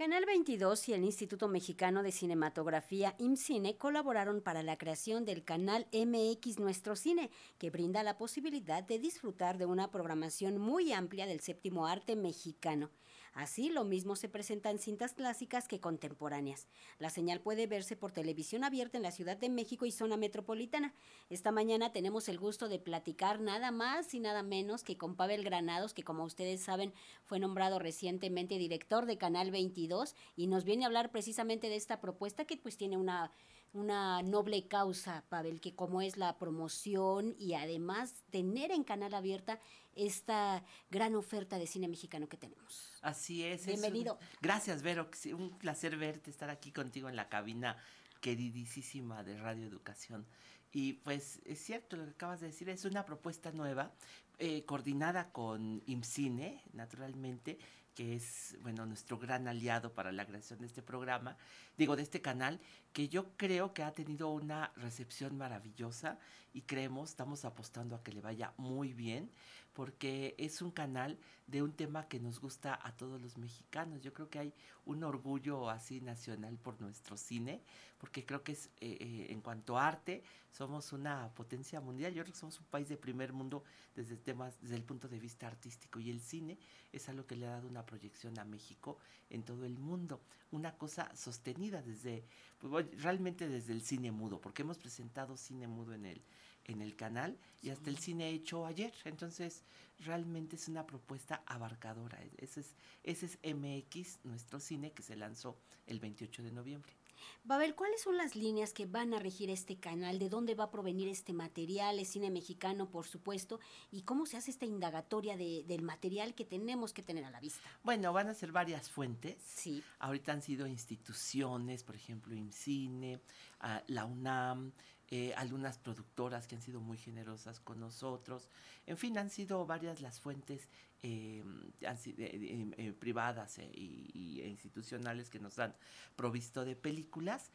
Canal 22 y el Instituto Mexicano de Cinematografía IMCINE colaboraron para la creación del canal MX Nuestro Cine, que brinda la posibilidad de disfrutar de una programación muy amplia del séptimo arte mexicano. Así, lo mismo se presentan cintas clásicas que contemporáneas. La señal puede verse por televisión abierta en la Ciudad de México y zona metropolitana. Esta mañana tenemos el gusto de platicar nada más y nada menos que con Pavel Granados, que como ustedes saben fue nombrado recientemente director de Canal 22 y nos viene a hablar precisamente de esta propuesta que pues tiene una, una noble causa, Pavel, que como es la promoción y además tener en Canal Abierta esta gran oferta de cine mexicano que tenemos. Así es. Bienvenido. gracias, Vero. Un placer verte, estar aquí contigo en la cabina queridísima de Radio Educación. Y pues es cierto lo que acabas de decir, es una propuesta nueva, eh, coordinada con IMCINE, naturalmente, que es, bueno, nuestro gran aliado para la creación de este programa, digo, de este canal, que yo creo que ha tenido una recepción maravillosa y creemos, estamos apostando a que le vaya muy bien, porque es un canal de un tema que nos gusta a todos los mexicanos. Yo creo que hay un orgullo así nacional por nuestro cine, porque creo que es, eh, eh, en cuanto a arte, somos una potencia mundial. Yo creo que somos un país de primer mundo desde temas, desde el punto de vista artístico, y el cine es algo que le ha dado una proyección a México en todo el mundo. Una cosa sostenida desde, pues, realmente desde el cine mudo, porque hemos presentado cine mudo en el, en el canal y hasta el cine hecho ayer. Entonces, realmente es una propuesta abarcadora. Ese es, ese es MX, nuestro cine, que se lanzó el 28 de noviembre. Babel, ¿cuáles son las líneas que van a regir este canal? ¿De dónde va a provenir este material? ¿Es cine mexicano, por supuesto? ¿Y cómo se hace esta indagatoria de, del material que tenemos que tener a la vista? Bueno, van a ser varias fuentes. Sí. Ahorita han sido instituciones, por ejemplo, IMCINE, ah, la UNAM, eh, algunas productoras que han sido muy generosas con nosotros. En fin, han sido varias las fuentes eh, eh, privadas y, e institucionales que nos han provisto de películas.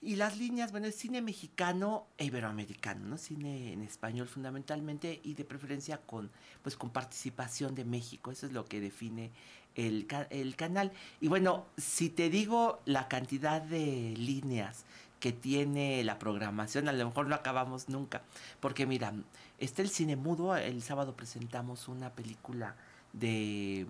Y las líneas, bueno, es cine mexicano e iberoamericano, ¿no? Cine en español fundamentalmente y de preferencia con, pues, con participación de México. Eso es lo que define el, el canal. Y bueno, si te digo la cantidad de líneas que tiene la programación, a lo mejor no acabamos nunca, porque mira, está el cine mudo, el sábado presentamos una película de,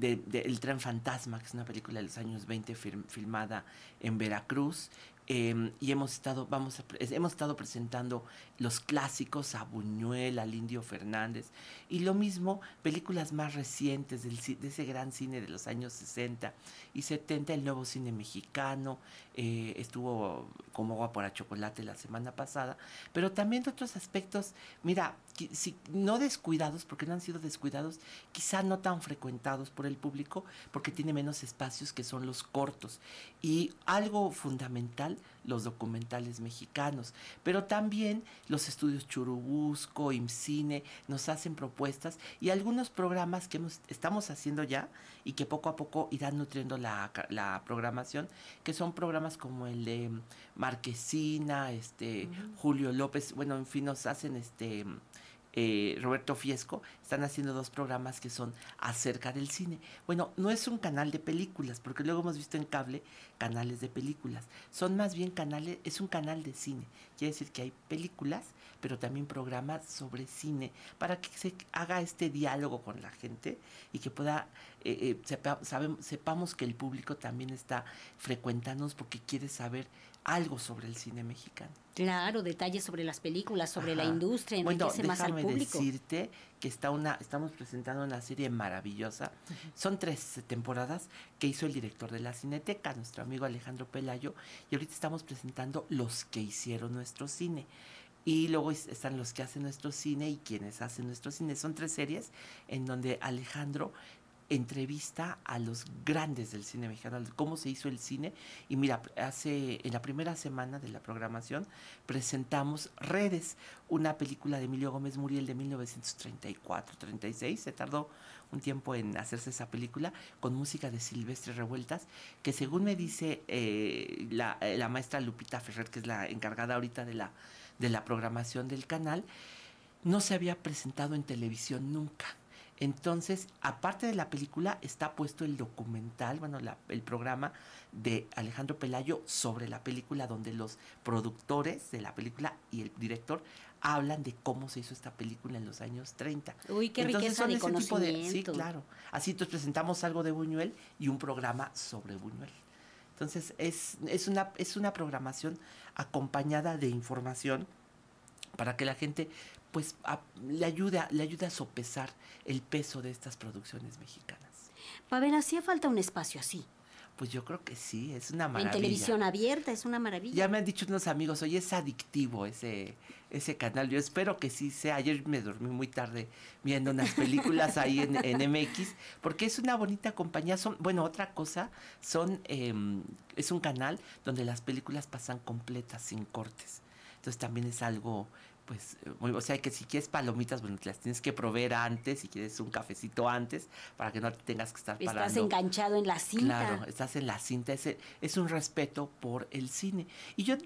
El tren fantasma, que es una película de los años 20 filmada en Veracruz, Em, y hemos estado, vamos hemos estado presentando los clásicos a Buñuel, al Indio Fernández, y lo mismo, películas más recientes del, de ese gran cine de los años 60 y 70, el nuevo cine mexicano, eh, estuvo como agua para chocolate la semana pasada, pero también de otros aspectos, mira, si, no descuidados, porque no han sido descuidados, quizá no tan frecuentados por el público, porque tiene menos espacios que son los cortos. Y algo fundamental, los documentales mexicanos, pero también los estudios Churubusco, IMCINE, nos hacen propuestas y algunos programas que estamos haciendo ya y que poco a poco irán nutriendo la, la programación, que son programas como el de Marquesina, este, Julio López, bueno, en fin, nos hacen este eh, Roberto Fiesco, están haciendo dos programas que son acerca del cine. Bueno, no es un canal de películas, porque luego hemos visto en cable canales de películas. Son más bien canales, es un canal de cine. Quiere decir que hay películas, pero también programas sobre cine, para que se haga este diálogo con la gente y que pueda, eh, eh sepamos que el público también está frecuentándonos porque quiere saber algo sobre el cine mexicano. Claro, detalles sobre las películas, sobre la industria, enriquece bueno, más al público. decirte que está una, estamos presentando una serie maravillosa. Son tres temporadas que hizo el director de la Cineteca, nuestro amigo Alejandro Pelayo, y ahorita estamos presentando los que hicieron nuestro cine. Y luego están los que hacen nuestro cine y quienes hacen nuestro cine. Son tres series en donde Alejandro entrevista a los grandes del cine mexicano, cómo se hizo el cine. Y mira, hace en la primera semana de la programación presentamos Redes, una película de Emilio Gómez Muriel de 1934-36. Se tardó un tiempo en hacerse esa película con música de Silvestre Revueltas, que según me dice eh, la, eh, la maestra Lupita Ferrer, que es la encargada ahorita de la, de la programación del canal, no se había presentado en televisión nunca Entonces, aparte de la película, está puesto el documental, bueno, el programa de Alejandro Pelayo sobre la película, donde los productores de la película y el director hablan de cómo se hizo esta película en los años 30. Uy, qué riqueza de conocimiento. sí, claro. Así entonces presentamos algo de Buñuel y un programa sobre Buñuel. Entonces, es, es, una, es una programación acompañada de información para que la gente pues le ayude a, le ayude a sopesar el peso de estas producciones mexicanas. Pavel, hacía falta un espacio así. Pues yo creo que sí, es una maravilla. En televisión abierta es una maravilla. Ya me han dicho unos amigos, oye, es adictivo ese, ese canal. Yo espero que sí sea. Ayer me dormí muy tarde viendo unas películas ahí en, en, MX, porque es una bonita compañía. Son, bueno, otra cosa, son, em, es un canal donde las películas pasan completas, sin cortes. Entonces también es algo pues, eh, o sea, que si quieres palomitas, bueno, te las tienes que proveer antes, si quieres un cafecito antes, para que no tengas que estar parando. Estás enganchado en la cinta. Claro, estás en la cinta, es, es un respeto por el cine. Y yo,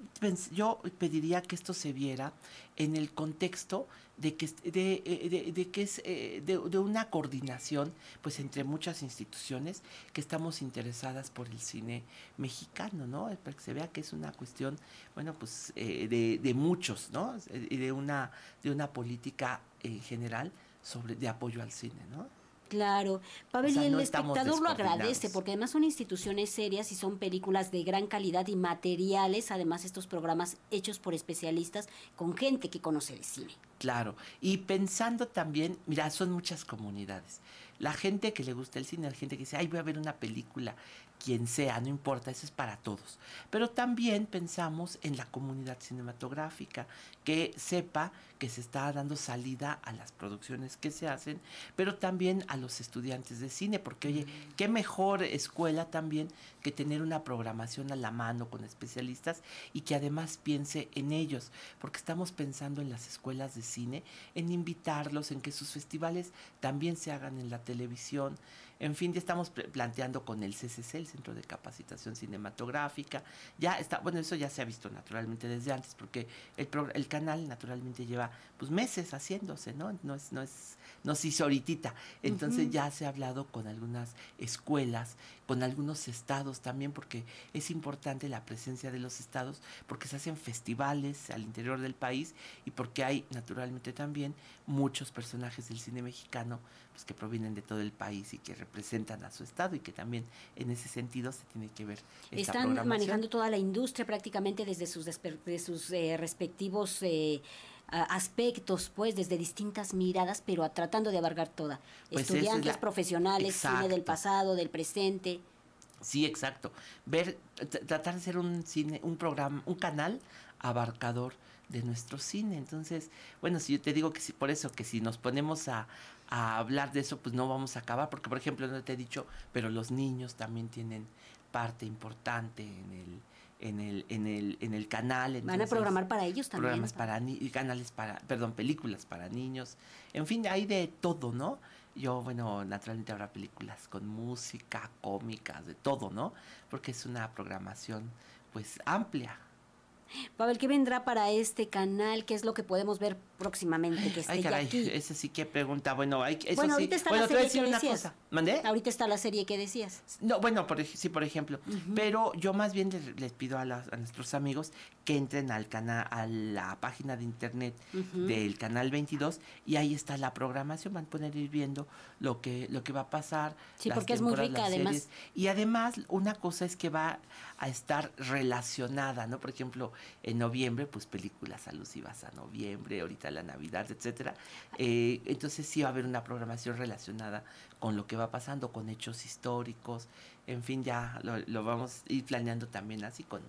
yo pediría que esto se viera en el contexto de que, de, eh, de, que es eh, de, una coordinación pues entre muchas instituciones que estamos interesadas por el cine mexicano, ¿no? Para que se vea que es una cuestión, bueno, pues eh, de, muchos, ¿no? Y de una, de una política en general sobre, de apoyo al cine, ¿no? Claro, Pavel, y el espectador lo agradece porque además son instituciones serias y son películas de gran calidad y materiales, además estos programas hechos por especialistas con gente que conoce el cine. Claro, y pensando también, mira, son muchas comunidades. La gente que le gusta el cine, la gente que dice, ay, voy a ver una película, quien sea, no importa, eso es para todos. Pero también pensamos en la comunidad cinematográfica, que sepa que se está dando salida a las producciones que se hacen, pero también a los estudiantes de cine, porque oye, mm. qué mejor escuela también que tener una programación a la mano con especialistas y que además piense en ellos, porque estamos pensando en las escuelas de cine, en invitarlos, en que sus festivales también se hagan en la televisión, en fin, ya estamos planteando con el CCC, el Centro de Capacitación Cinematográfica. Ya está, bueno, eso ya se ha visto naturalmente desde antes, porque el, el canal naturalmente lleva pues meses haciéndose, ¿no? No es, no es, no se hizo ahorita. Entonces ya se ha hablado con algunas escuelas, con algunos estados también, porque es importante la presencia de los estados, porque se hacen festivales al interior del país y porque hay naturalmente también muchos personajes del cine mexicano pues, que provienen de todo el país y que representan a su estado y que también en ese sentido se tiene que ver. Están manejando toda la industria prácticamente desde sus, sus eh, respectivos eh, aspectos, pues, desde distintas miradas, pero tratando de abarcar toda. Pues Estudiantes, profesionales, cine del pasado, del presente. Sí, exacto. Ver, tratar de ser un cine, un programa, un canal abarcador de nuestro cine. Entonces, bueno, si yo te digo que si, por eso que si nos ponemos a, a hablar de eso, pues no vamos a acabar, porque por ejemplo, no te he dicho, pero los niños también tienen parte importante en el en el en el en el canal van a programar para ellos también programas para canales para perdón películas para niños en fin hay de todo no yo bueno naturalmente habrá películas con música cómicas de todo no porque es una programación pues amplia Pavel, ¿qué vendrá para este canal? ¿Qué es lo que podemos ver próximamente que esté Ay, caray, aquí? esa sí que pregunta. Bueno, hay, eso bueno, ahorita está la serie que decías. ¿Mandé? Ahorita está la serie que decías. No, bueno, por, sí, por ejemplo. Pero yo más bien les, pido a, a, nuestros amigos que entren al canal, a la página de internet del canal 22 y ahí está la programación. Van a poder ir viendo lo que, lo que va a pasar. Sí, porque es muy rica además. Y además, una cosa es que va a estar relacionada, ¿no? Por ejemplo, en noviembre, pues películas alusivas a noviembre, ahorita la Navidad, etcétera. Eh, entonces sí va a haber una programación relacionada con lo que va pasando, con hechos históricos, en fin, ya lo, lo vamos a ir planeando también así con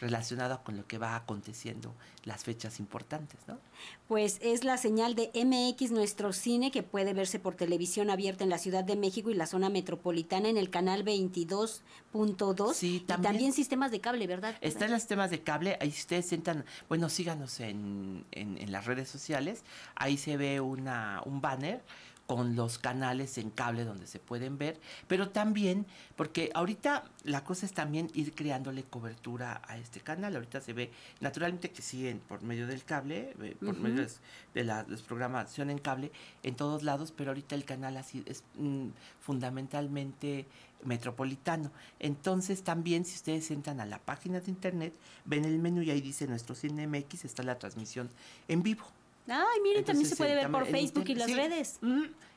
relacionado con lo que va aconteciendo, las fechas importantes, ¿no? Pues es la señal de MX Nuestro Cine que puede verse por televisión abierta en la Ciudad de México y la zona metropolitana en el canal 22.2 sí, y también sistemas de cable, ¿verdad? Están los sistemas de cable, ahí ustedes sientan, bueno, síganos en, en, en las redes sociales, ahí se ve una, un banner con los canales en cable donde se pueden ver, pero también, porque ahorita la cosa es también ir creándole cobertura a este canal. Ahorita se ve naturalmente que siguen por medio del cable, eh, por medio de la programación en cable en todos lados, pero ahorita el canal así es mm, fundamentalmente metropolitano. Entonces también si ustedes entran a la página de internet, ven el menú y ahí dice nuestro CineMX, está la transmisión en vivo. Ay, miren, también se puede ver por Facebook y las redes.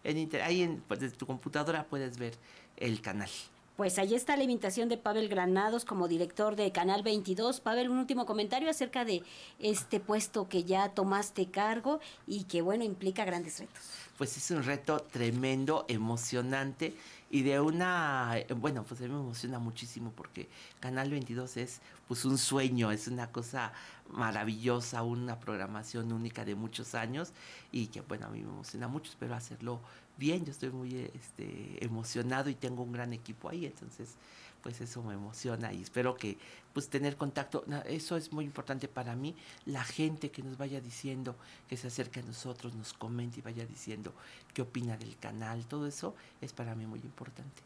en ahí en, pues, desde tu computadora puedes ver el canal. Pues ahí está la invitación de Pavel Granados como director de Canal 22. Pavel, un último comentario acerca de este puesto que ya tomaste cargo y que, bueno, implica grandes retos. Pues es un reto tremendo, emocionante y de una, bueno, pues a mí me emociona muchísimo porque Canal 22 es pues un sueño, es una cosa maravillosa, una programación única de muchos años y que bueno, a mí me emociona mucho, espero hacerlo bien, yo estoy muy este, emocionado y tengo un gran equipo ahí, entonces pues eso me emociona y espero que pues tener contacto, eso es muy importante para mí, la gente que nos vaya diciendo, que se acerque a nosotros, nos comente y vaya diciendo qué opina del canal, todo eso es para mí muy importante.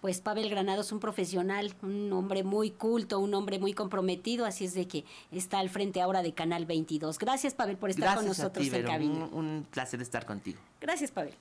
Pues Pavel Granado es un profesional, un hombre muy culto, un hombre muy comprometido, así es de que está al frente ahora de Canal 22. Gracias Pavel por estar con nosotros en cabina. un placer estar contigo. Gracias Pavel.